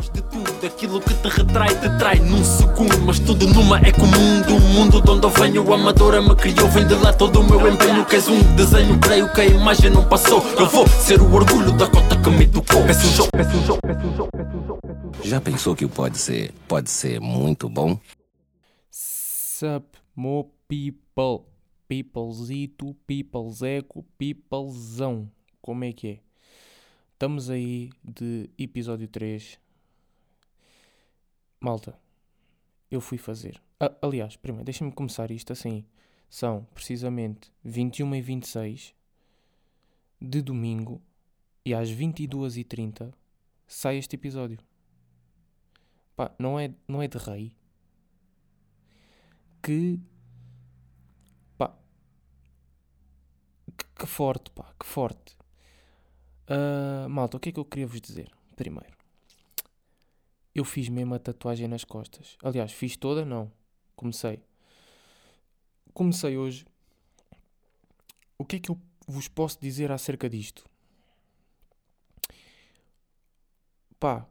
De tudo, aquilo que te retrai, te trai num segundo. Mas tudo numa é comum do mundo de onde eu venho. O amadora me criou, vem de lá todo o meu empenho. Queres um desenho, creio que a imagem não passou. Eu vou ser o orgulho da cota que me tocou. Peço um jogo, peço um jogo, peço um jogo, peço um jogo. Já pensou que pode ser, pode ser muito bom? Sup, mo people. Peoplezito, peoplezeco, peoplezão. Como é que é? Estamos aí de episódio 3. Malta, eu fui fazer. Ah, aliás, primeiro, deixem-me começar isto assim. São precisamente 21 e 26 de domingo e às 22h30 sai este episódio. Pá, não é, não é de rei. Que. Pá. Que, que forte, pá, que forte. Ah, malta, o que é que eu queria vos dizer? Primeiro, eu fiz mesmo a tatuagem nas costas. Aliás, fiz toda, não. Comecei. Comecei hoje. O que é que eu vos posso dizer acerca disto? Pá,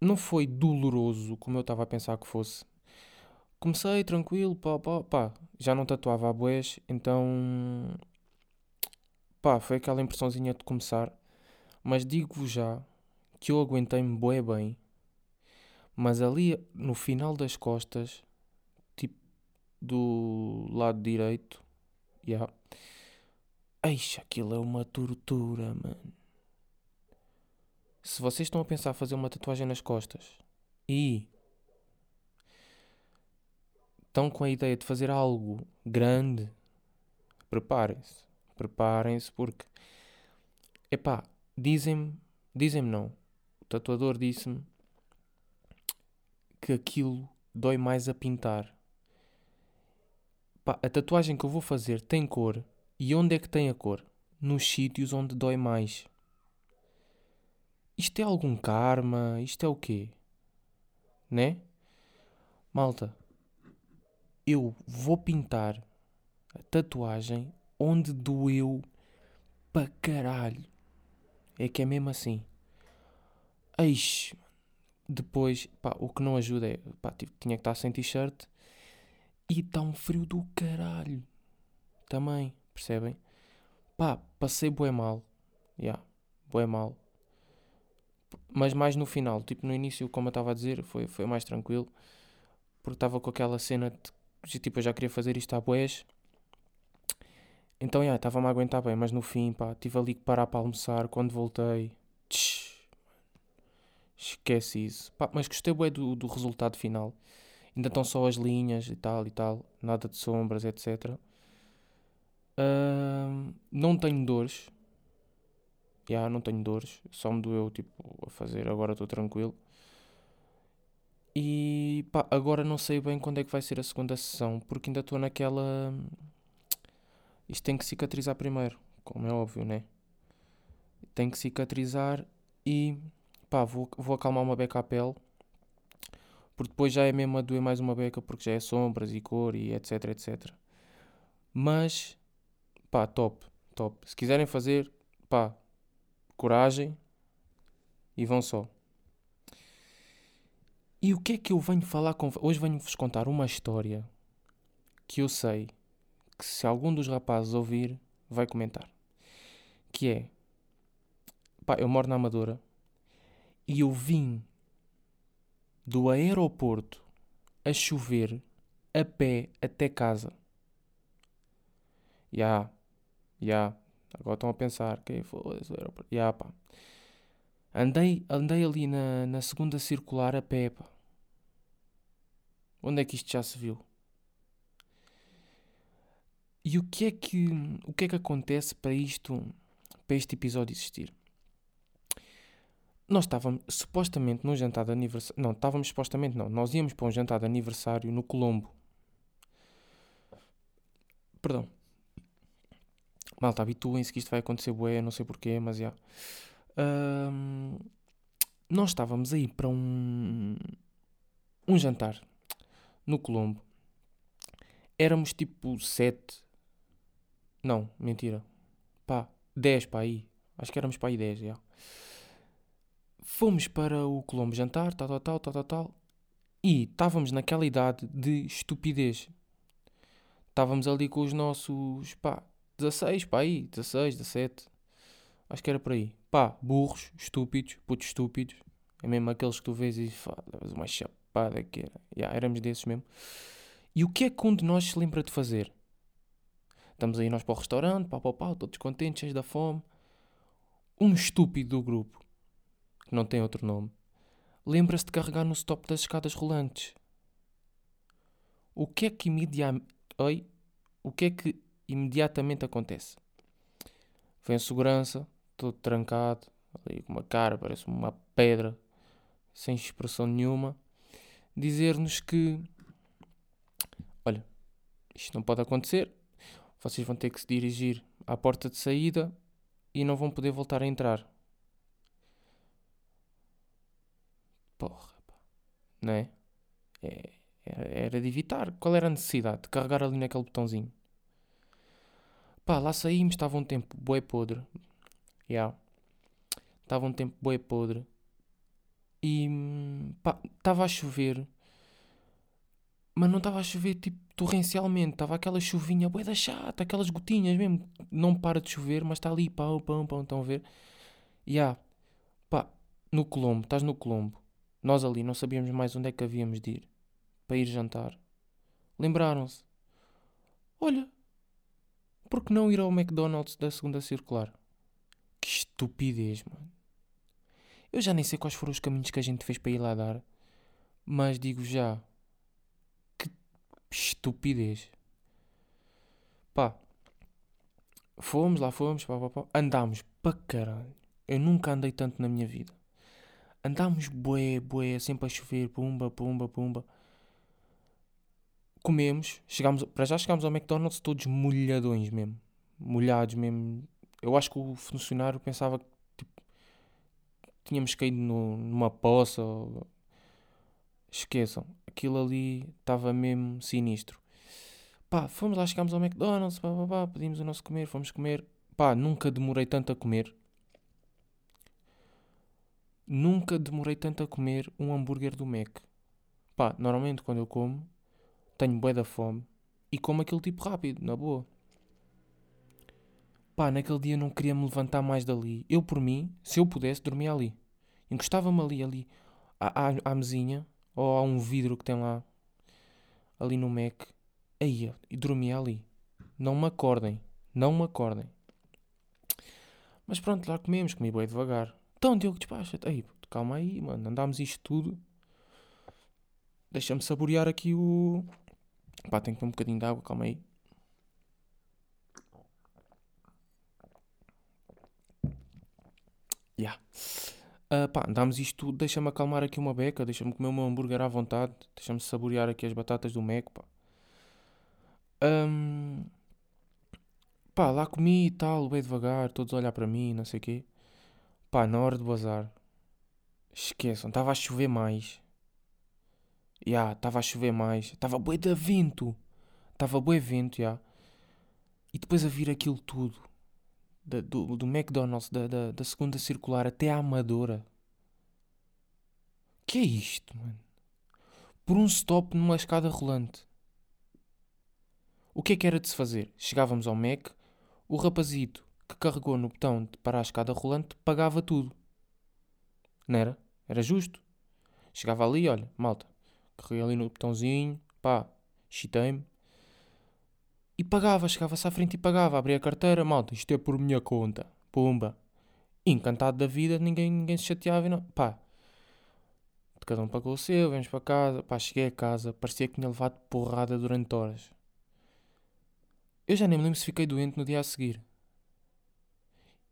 não foi doloroso como eu estava a pensar que fosse. Comecei tranquilo, pá, pá, pá. Já não tatuava a boés, então. Pá, foi aquela impressãozinha de começar. Mas digo-vos já que eu aguentei-me bué bem. Mas ali no final das costas, tipo do lado direito, já. Yeah, Eixa, aquilo é uma tortura, mano. Se vocês estão a pensar fazer uma tatuagem nas costas e estão com a ideia de fazer algo grande, preparem-se. Preparem-se porque, epá, dizem-me, dizem-me não. Tatuador disse-me que aquilo dói mais a pintar. Pá, a tatuagem que eu vou fazer tem cor. E onde é que tem a cor? Nos sítios onde dói mais. Isto é algum karma? Isto é o quê? Né? Malta, eu vou pintar a tatuagem onde doeu para caralho. É que é mesmo assim. Eixe. Depois, pá, o que não ajuda é, pá, tinha que estar sem t-shirt e está um frio do caralho. Também, percebem? Pá, passei bué mal. Já, yeah, bué mal. Mas mais no final, tipo no início, como eu estava a dizer, foi, foi mais tranquilo. Porque estava com aquela cena de, tipo, eu já queria fazer isto à boés. Então, já, estava-me a aguentar bem, mas no fim, pá, tive ali que parar para almoçar. Quando voltei, tch, esquece isso. Pá, mas gostei bem do, do resultado final. Ainda estão só as linhas e tal e tal, nada de sombras, etc. Uh, não tenho dores. Já, yeah, não tenho dores. Só me doeu, tipo, a fazer. Agora estou tranquilo. E pá, agora não sei bem quando é que vai ser a segunda sessão, porque ainda estou naquela. Isto tem que cicatrizar primeiro, como é óbvio, né? Tem que cicatrizar e pá, vou, vou acalmar uma beca à pele, porque depois já é mesmo a doer mais uma beca, porque já é sombras e cor e etc, etc. Mas pá, top, top. Se quiserem fazer, pá, coragem e vão só. E o que é que eu venho falar com Hoje venho-vos contar uma história que eu sei que se algum dos rapazes ouvir, vai comentar. Que é, pá, eu moro na Amadora e eu vim do aeroporto a chover a pé até casa. Já, yeah, já. Yeah. Agora estão a pensar, que foi o aeroporto? Já, yeah, pá. Andei, andei ali na, na segunda circular a pé, pá. Onde é que isto já se viu? E o que é que, o que, é que acontece para isto, para este episódio existir? Nós estávamos supostamente num jantar de aniversário. Não, estávamos supostamente não. Nós íamos para um jantar de aniversário no Colombo. Perdão. Malta, habituem-se que isto vai acontecer bué, não sei porquê, mas já. Um, nós estávamos aí para um, um jantar no Colombo. Éramos tipo sete. Não, mentira. Pá, dez para aí. Acho que éramos para aí dez, já. Fomos para o Colombo jantar, tal, tal, tal, tal, tal, tal. E estávamos naquela idade de estupidez. Estávamos ali com os nossos, pá, 16, pá, aí, 16, 17. Acho que era por aí. Pá, burros, estúpidos, putos estúpidos. É mesmo aqueles que tu vês e fala, uma chapada que era. Yeah, éramos desses mesmo. E o que é que um de nós se lembra de fazer? Estamos aí nós para o restaurante, pau, pau, pau, todos contentes, cheios da fome. Um estúpido do grupo, que não tem outro nome, lembra-se de carregar no stop das escadas rolantes. O que é que imediatamente. Oi? O que é que imediatamente acontece? Vem segurança, todo trancado, ali com uma cara, parece uma pedra, sem expressão nenhuma, dizer-nos que olha, isto não pode acontecer, vocês vão ter que se dirigir à porta de saída e não vão poder voltar a entrar. Porra, pá. Não é? é era de evitar. Qual era a necessidade de carregar ali naquele botãozinho? Pá, lá saímos, estava um tempo bué podre. Já. Yeah. Estava um tempo bué podre. E pá, estava a chover. Mas não estava a chover tipo torrencialmente. Estava aquela chuvinha bué da chata, aquelas gotinhas mesmo. Não para de chover, mas está ali, pão, pão, pão, estão a ver? E yeah. pá, no Colombo, estás no Colombo. Nós ali não sabíamos mais onde é que havíamos de ir para ir jantar. Lembraram-se: Olha, por que não ir ao McDonald's da segunda circular? Que estupidez, mano. Eu já nem sei quais foram os caminhos que a gente fez para ir lá dar, mas digo já: que estupidez. Pá, fomos, lá fomos, pá, pá, pá. andámos para caralho. Eu nunca andei tanto na minha vida. Andámos bué, bué, sempre a chover, pumba, pumba, pumba comemos, chegámos, para já chegámos ao McDonald's todos molhadões mesmo. Molhados mesmo. Eu acho que o funcionário pensava que tipo, tínhamos caído no, numa poça. Ou... Esqueçam, aquilo ali estava mesmo sinistro. Pá, fomos lá, chegámos ao McDonald's, pá, pá, pá, pedimos o nosso comer, fomos comer. Pá, nunca demorei tanto a comer. Nunca demorei tanto a comer um hambúrguer do Mac. Pá, normalmente quando eu como, tenho bué da fome e como aquele tipo rápido, na boa. Pá, naquele dia não queria me levantar mais dali. Eu, por mim, se eu pudesse, dormia ali. Encostava-me ali, ali, à, à, à mesinha, ou a um vidro que tem lá, ali no Mac. Aí, e dormia ali. Não me acordem, não me acordem. Mas pronto, lá comemos, comi bem devagar. Então, Diogo, despacha-te. Aí, calma aí, mano, andámos isto tudo. Deixa-me saborear aqui o, Pá, tenho que ter um bocadinho de água, calma aí. Yeah. Uh, pá, andámos isto tudo, deixa-me acalmar aqui uma beca, deixa-me comer o meu hambúrguer à vontade, deixa-me saborear aqui as batatas do Mac, pá. Um, pá, lá comi e tal, bem devagar, todos a olhar para mim, não sei o quê. Pá, na hora de bazar, esqueçam, estava a chover mais. Ya, yeah, estava a chover mais. Estava bué de vento. Estava bué vento, já. Yeah. E depois a vir aquilo tudo. Da, do, do McDonald's, da, da, da segunda circular até à Amadora. Que é isto, mano? Por um stop numa escada rolante. O que é que era de se fazer? Chegávamos ao Mac, o rapazito que carregou no botão de parar a escada rolante pagava tudo. Não era? Era justo. Chegava ali, olha, malta, carreguei ali no botãozinho, pá, chitei-me. E pagava, chegava-se à frente e pagava, abria a carteira, malta, isto é por minha conta, pumba. Encantado da vida, ninguém, ninguém se chateava e não, pá. Cada um pagou o seu, vamos para casa, pá, cheguei a casa, parecia que tinha levado porrada durante horas. Eu já nem me lembro se fiquei doente no dia a seguir.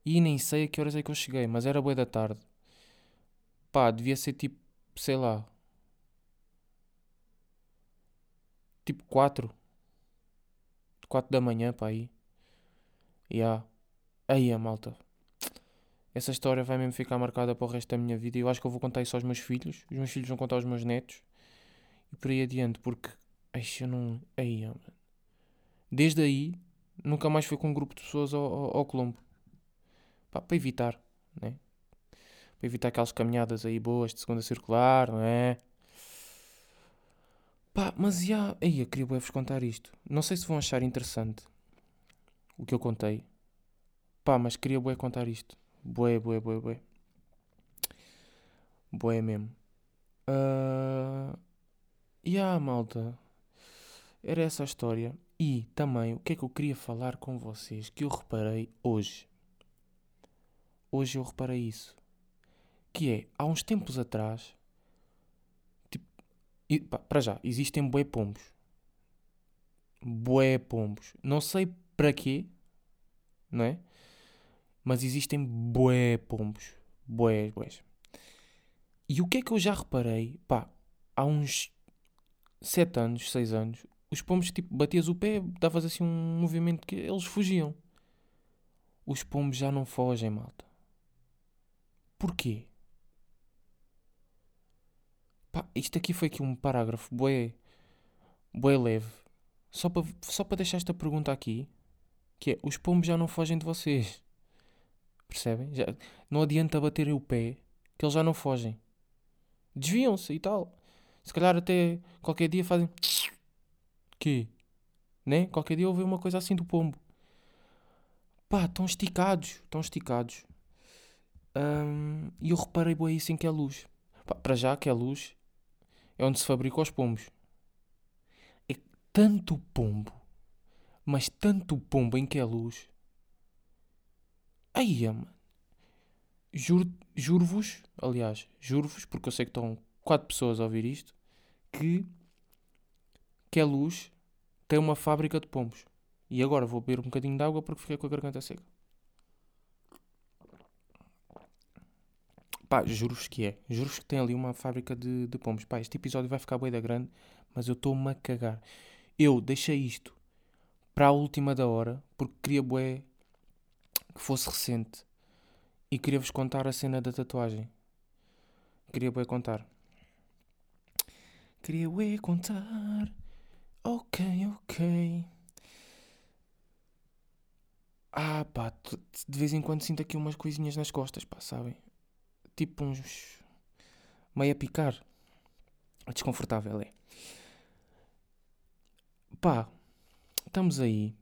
E nem sei a que horas é que eu cheguei, mas era boa da tarde. Pá, devia ser tipo, sei lá, tipo 4. 4 da manhã para aí. E yeah. aí a malta. Essa história vai mesmo ficar marcada para o resto da minha vida. E eu acho que eu vou contar isso aos meus filhos. Os meus filhos vão contar aos meus netos. E por aí adiante, porque. Ai, eu não. Aí, mano. Desde aí, nunca mais fui com um grupo de pessoas ao, ao, ao Colombo. Pá, para evitar, né? Para evitar aquelas caminhadas aí boas de segunda circular, não é? Pá, mas já. Aí, eu queria vos contar isto. Não sei se vão achar interessante o que eu contei. Pá, mas queria bué contar isto. Bué, bué, bué, bué. Bué mesmo. Uh... E ah, malta. Era essa a história. E também, o que é que eu queria falar com vocês que eu reparei hoje. Hoje eu reparei isso. Que é, há uns tempos atrás, tipo, e, pá, para já, existem bué pombos. Bué pombos. Não sei para quê, não é? Mas existem bué pombos. Bués, bués. E o que é que eu já reparei? Pá, há uns 7 anos, 6 anos, os pombos, tipo, batias o pé, davas assim um movimento que eles fugiam. Os pombos já não fogem, malta. Porquê? Pá, isto aqui foi aqui um parágrafo bué, bué leve. Só para só deixar esta pergunta aqui, que é, os pombos já não fogem de vocês. Percebem? Já, não adianta baterem o pé, que eles já não fogem. Desviam-se e tal. Se calhar até qualquer dia fazem quê? Né? Qualquer dia ouvi uma coisa assim do pombo. Pá, estão esticados, estão esticados. Um, e eu reparei bem isso em que é luz. Para já que é luz é onde se fabrica os pombos. É tanto pombo, mas tanto pombo em que é luz. Aí, mano. Juro, juro-vos, aliás, juro-vos, porque eu sei que estão quatro pessoas a ouvir isto, que que é luz, tem uma fábrica de pombos. E agora vou beber um bocadinho de água porque fiquei com a garganta seca. Pá, juro-vos que é. Juro-vos que tem ali uma fábrica de, de pombos. Pá, este episódio vai ficar bem da grande, mas eu estou-me a cagar. Eu deixei isto para a última da hora porque queria bué que fosse recente e queria-vos contar a cena da tatuagem. Queria bué contar. Queria bué contar Ok, ok. Ah, pá, de vez em quando sinto aqui umas coisinhas nas costas, pá, sabem? Tipo uns. meio a picar. Desconfortável, é. Pá, estamos aí.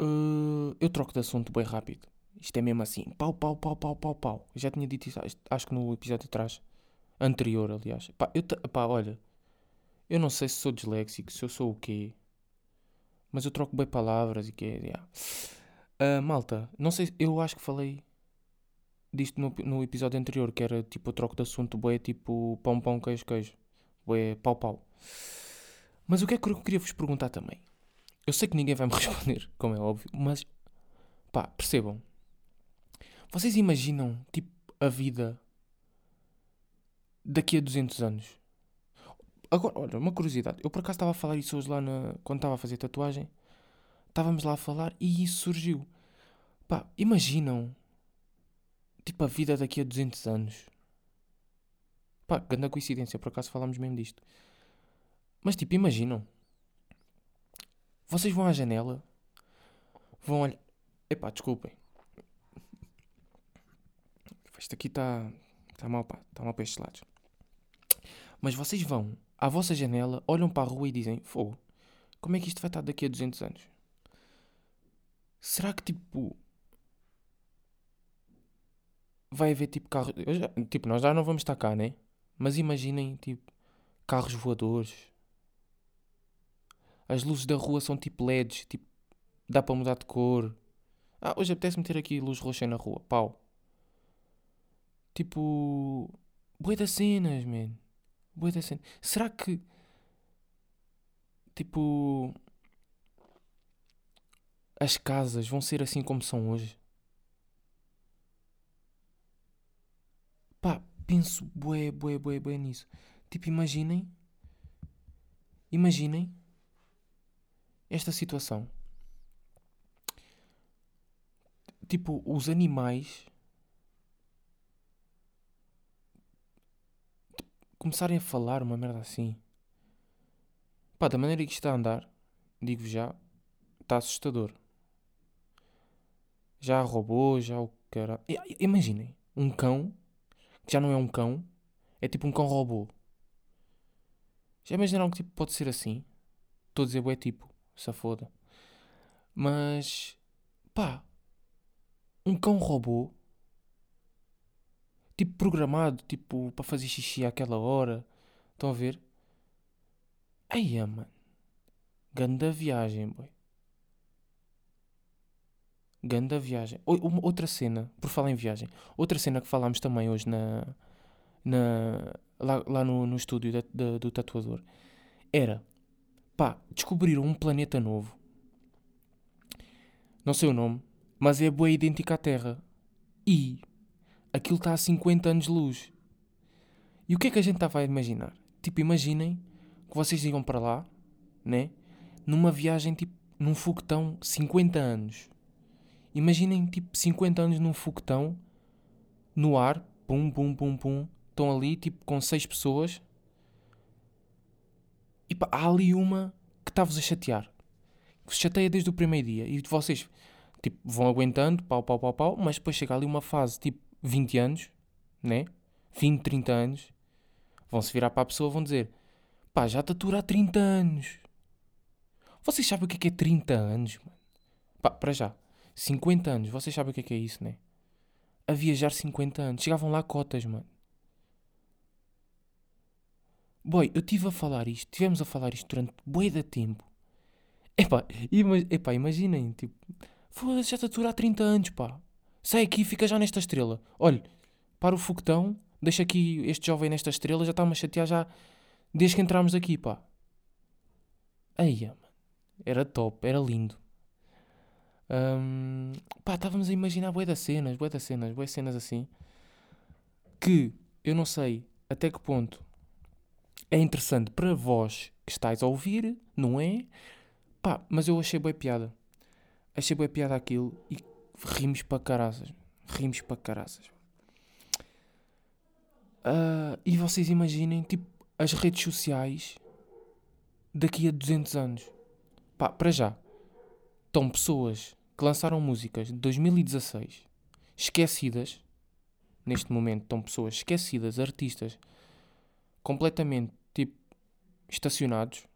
Uh, eu troco de assunto bem rápido. Isto é mesmo assim. Pau, pau, pau, pau, pau, pau. Já tinha dito isso, acho que no episódio atrás. Anterior, aliás. Pá, eu pá, olha. Eu não sei se sou disléxico, se eu sou o quê. Mas eu troco bem palavras e que. Yeah. Uh, malta, não sei, eu acho que falei disto no, no episódio anterior, que era tipo o troco de assunto, boé tipo pão, pão, queijo, queijo. Boé pau, pau. Mas o que é que eu queria vos perguntar também? Eu sei que ninguém vai me responder, como é óbvio, mas pá, percebam. Vocês imaginam, tipo, a vida daqui a 200 anos? Agora, olha, uma curiosidade. Eu por acaso estava a falar isso hoje lá na, quando estava a fazer tatuagem. Estávamos lá a falar e isso surgiu. Pá, imaginam. Tipo a vida daqui a 200 anos. Pá, grande coincidência, por acaso falámos mesmo disto. Mas tipo, imaginam. Vocês vão à janela. Vão olhar. Epá, desculpem. Isto aqui está. Está mal, pá. Está mal para estes lados. Mas vocês vão à vossa janela, olham para a rua e dizem: Fogo, como é que isto vai estar daqui a 200 anos? Será que tipo. Vai haver tipo carros. Tipo, nós já não vamos estar cá, né? Mas imaginem tipo carros voadores. As luzes da rua são tipo LEDs, tipo, dá para mudar de cor. Ah, hoje apetece meter aqui luz roxa na rua, pau. Tipo, boa das cenas, man. Boa da cena. Será que. Tipo. As casas vão ser assim como são hoje? Pá, penso bué, bué, bué, bué nisso. Tipo, imaginem. Imaginem. Esta situação. Tipo, os animais começarem a falar uma merda assim. Pá, da maneira que está a andar, digo já, está assustador. Já há robôs, já o cara. Imaginem, um cão que já não é um cão, é tipo um cão robô. Já imaginaram que tipo, pode ser assim? Estou a dizer, é tipo, se foda. Mas, pá, um cão robô, tipo programado, tipo, para fazer xixi àquela hora. Estão a ver? Aí, mano. Ganda viagem, boy. Ganda viagem. Outra cena, por falar em viagem, outra cena que falámos também hoje na, na, lá, lá no, no estúdio da- do tatuador era pá, descobriram um planeta novo. Não sei o nome, mas é boa idêntica à Terra. E aquilo está a 50 anos de luz. E o que é que a gente estava a imaginar? Tipo, imaginem que vocês iam para lá, né? Numa viagem tipo num foguetão 50 anos. Imaginem tipo 50 anos num foguetão no ar, pum, pum, pum, pum. Estão ali tipo com 6 pessoas. E pá, há ali uma que está-vos a chatear. Que se chateia desde o primeiro dia. E vocês tipo, vão aguentando, pau, pau, pau, pau. Mas depois chega ali uma fase tipo 20 anos, né? 20, 30 anos. Vão se virar para a pessoa e vão dizer: pá, já te atura há 30 anos. Vocês sabem o que é que é 30 anos, mano? Pá, para já. 50 anos, vocês sabem o que é que é isso, né? A viajar 50 anos. Chegavam lá cotas, mano. Boy, eu estive a falar isto, tivemos a falar isto durante bué de tempo. Epá, ima epá imaginem, tipo, foda-se, já atura há 30 anos, pá. Sai aqui e fica já nesta estrela. Olha, para o foguetão, deixa aqui este jovem nesta estrela, já está-me a chatear já desde que entramos aqui, pá. Aí, mano, era top, era lindo. Hum, pá, estávamos a imaginar bué das cenas, bué das cenas, bué cenas assim. Que eu não sei até que ponto é interessante para vós que estáis a ouvir, não é? Pá, mas eu achei bué piada. Achei bué piada aquilo e rimos para caraças. Rimos para caraças. Ah, e vocês imaginem, tipo, as redes sociais daqui a 200 anos. Pá, para já. Estão pessoas que lançaram músicas de 2016 esquecidas. Neste momento estão pessoas esquecidas, artistas completamente tipo estacionados.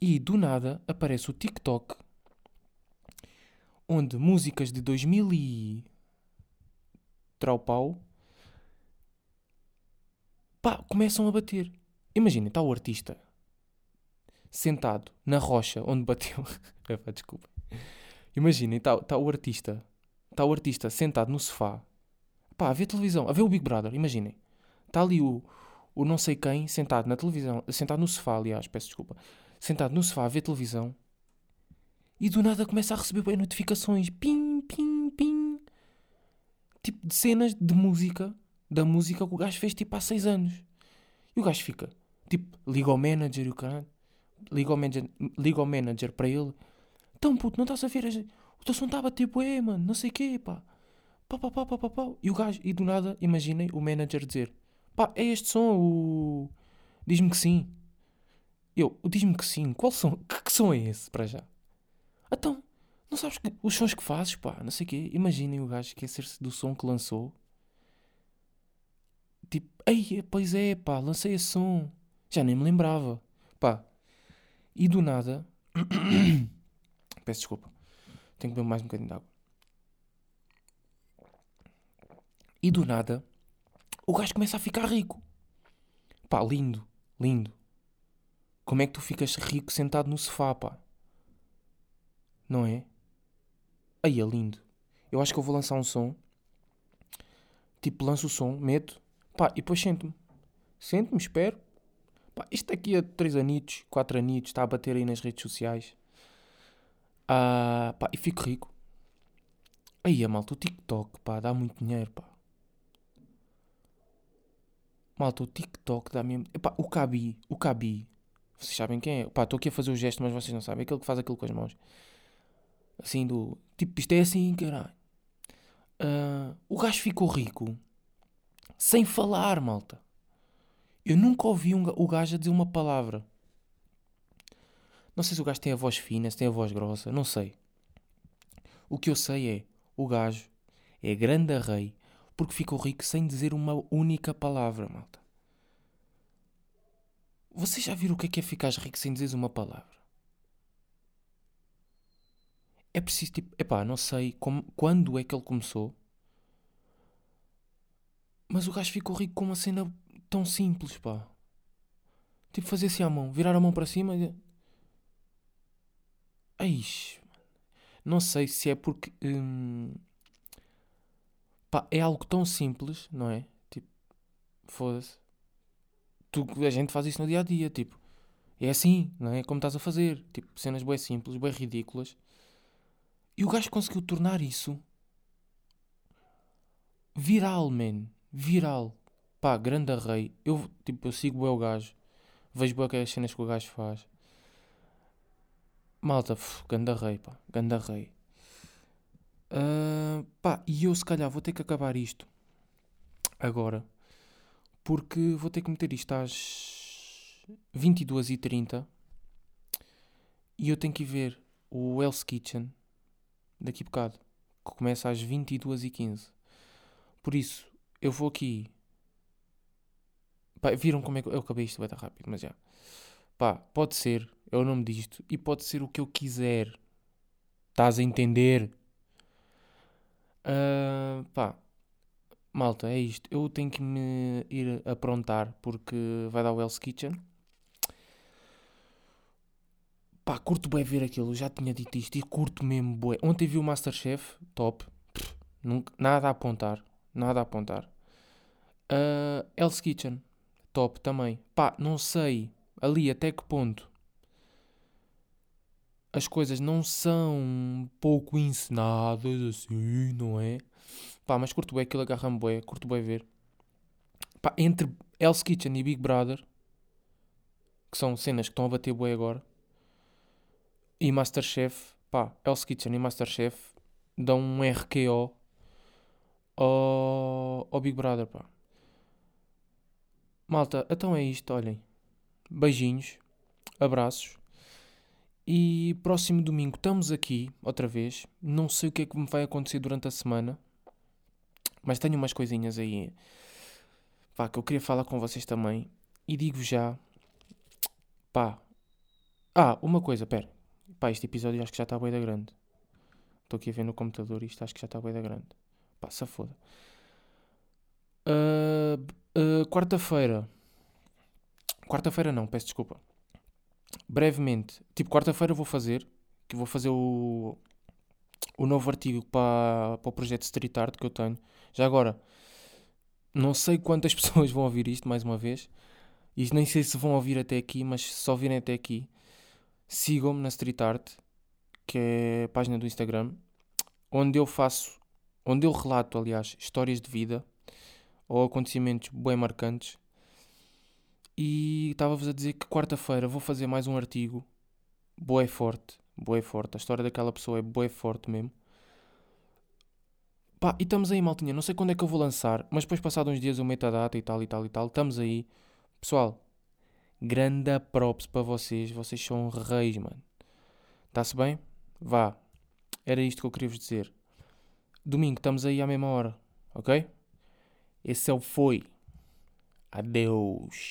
E do nada aparece o TikTok onde músicas de 2000 e traupau pá, começam a bater. Imaginem, está o artista sentado na rocha onde bateu. Desculpa. Imaginem, está tá o artista. Está o artista sentado no sofá. Pá, a ver televisão, a ver o Big Brother, imaginem. Está ali o, o não sei quem sentado na televisão, sentado no sofá, aliás, peço desculpa. Sentado no sofá a ver televisão. E do nada começa a receber bem notificações. Pim, pim, pim. Tipo de cenas de música. Da música que o gajo fez tipo há 6 anos. E o gajo fica. Tipo, liga ao manager e o caralho. Liga ao manager, liga ao manager para ele. Então, puto, não estás a ver? O teu som está a bater bué, mano. Não sei o quê, pá. Pá, pá, pá, pá, pá, pá. E o gajo, e do nada, imaginem o manager dizer: Pá, é este som, o. Diz-me que sim. Eu, diz-me que sim. Qual som? Que, que som é esse, para já? Então, não sabes que, os sons que fazes, pá, não sei o quê. Imaginem o gajo esquecer-se do som que lançou. Tipo, ei, pois é, pá, lancei esse som. Já nem me lembrava. Pá. E do nada. Peço desculpa. Tenho que beber mais um bocadinho de água. E do nada, o gajo começa a ficar rico. Pá, lindo, lindo. Como é que tu ficas rico sentado no sofá, pá? Não é? Aí é lindo. Eu acho que eu vou lançar um som. Tipo, lanço o som, meto, pá, e depois sento-me. Sento-me, espero. Pá, isto daqui a 3 anitos, 4 anitos, está a bater aí nas redes sociais. Ah, pá, e fico rico. Aí, a malta, o TikTok, pá, dá muito dinheiro, pá. Malta, o TikTok dá mesmo. Epá, o Cabi, o Cabi. Vocês sabem quem é? Pá, estou aqui a fazer o gesto, mas vocês não sabem. Aquele que faz aquilo com as mãos. Assim do. Tipo, isto é assim, caralho. Ah, o gajo ficou rico sem falar, malta. Eu nunca ouvi um, o gajo a dizer uma palavra. Não sei se o gajo tem a voz fina, se tem a voz grossa, não sei. O que eu sei é, o gajo é grande rei, Porque ficou rico sem dizer uma única palavra, malta. Vocês já viram o que é que é ficar rico sem dizer uma palavra? É preciso, tipo, epá, não sei como, quando é que ele começou, mas o gajo ficou rico com uma cena tão simples, pá. Tipo, fazer assim à mão, virar a mão para cima e. Eixe, não sei se é porque. Hum, pá, é algo tão simples, não é? Tipo, foda-se. Tu, a gente faz isso no dia a dia, tipo. É assim, não é? Como estás a fazer. Tipo, cenas bem simples, bem ridículas. E o gajo conseguiu tornar isso viral, man. Viral. Pá, grande rei. Eu, tipo, eu sigo bem o gajo. Vejo bem as cenas que o gajo faz. Malta, ganda rei, pá. Ganda rei. Uh, pá, e eu se calhar vou ter que acabar isto agora. Porque vou ter que meter isto às 22h30. E eu tenho que ir ver o Hell's Kitchen daqui a bocado. Que começa às 22h15. Por isso, eu vou aqui. Pá, viram como é que eu acabei isto vai estar rápido, mas já. Pá, pode ser, é o nome disto, e pode ser o que eu quiser. Estás a entender? Uh, pá, malta, é isto. Eu tenho que me ir aprontar porque vai dar o Hell's Kitchen. Pá, curto bem ver aquilo, já tinha dito isto e curto mesmo bué. Ontem vi o Masterchef, top. Pff, nunca, nada a apontar, nada a apontar. Uh, Hell's Kitchen, top também. Pá, não sei ali até que ponto as coisas não são pouco encenadas assim, não é? Pá, mas curto bem aquilo, agarra-me bem, curto bem ver. Pá, entre Hell's Kitchen e Big Brother, que são cenas que estão a bater bem agora, e Masterchef, pá, Hell's Kitchen e Masterchef dão um RKO ao, ao Big Brother, pá. Malta, então é isto, olhem. Beijinhos, abraços. E próximo domingo estamos aqui outra vez. Não sei o que é que me vai acontecer durante a semana, mas tenho umas coisinhas aí pá, que eu queria falar com vocês também. E digo já, pá. Ah, uma coisa, pera. Pá, este episódio acho que já está bem da grande. Estou aqui a ver no computador e isto acho que já está bem da grande. Pá, se foda. Uh, uh, Quarta-feira. Quarta-feira não, peço desculpa. Brevemente. Tipo, quarta-feira vou fazer. Que vou fazer o, o novo artigo para, para o projeto Street Art que eu tenho. Já agora, não sei quantas pessoas vão ouvir isto mais uma vez. E nem sei se vão ouvir até aqui, mas se só virem até aqui, sigam-me na Street Art, que é a página do Instagram, onde eu faço, onde eu relato, aliás, histórias de vida ou acontecimentos bem marcantes. E estava-vos a dizer que quarta-feira vou fazer mais um artigo. Boé forte, boé forte. A história daquela pessoa é boé forte mesmo. Pá, e estamos aí, maltinha. Não sei quando é que eu vou lançar, mas depois, passados uns dias, eu meto a data e tal e tal e tal. Estamos aí. Pessoal, grande props para vocês. Vocês são reis, mano. Está-se bem? Vá. Era isto que eu queria vos dizer. Domingo, estamos aí à mesma hora. Ok? Esse é o Foi. Adeus.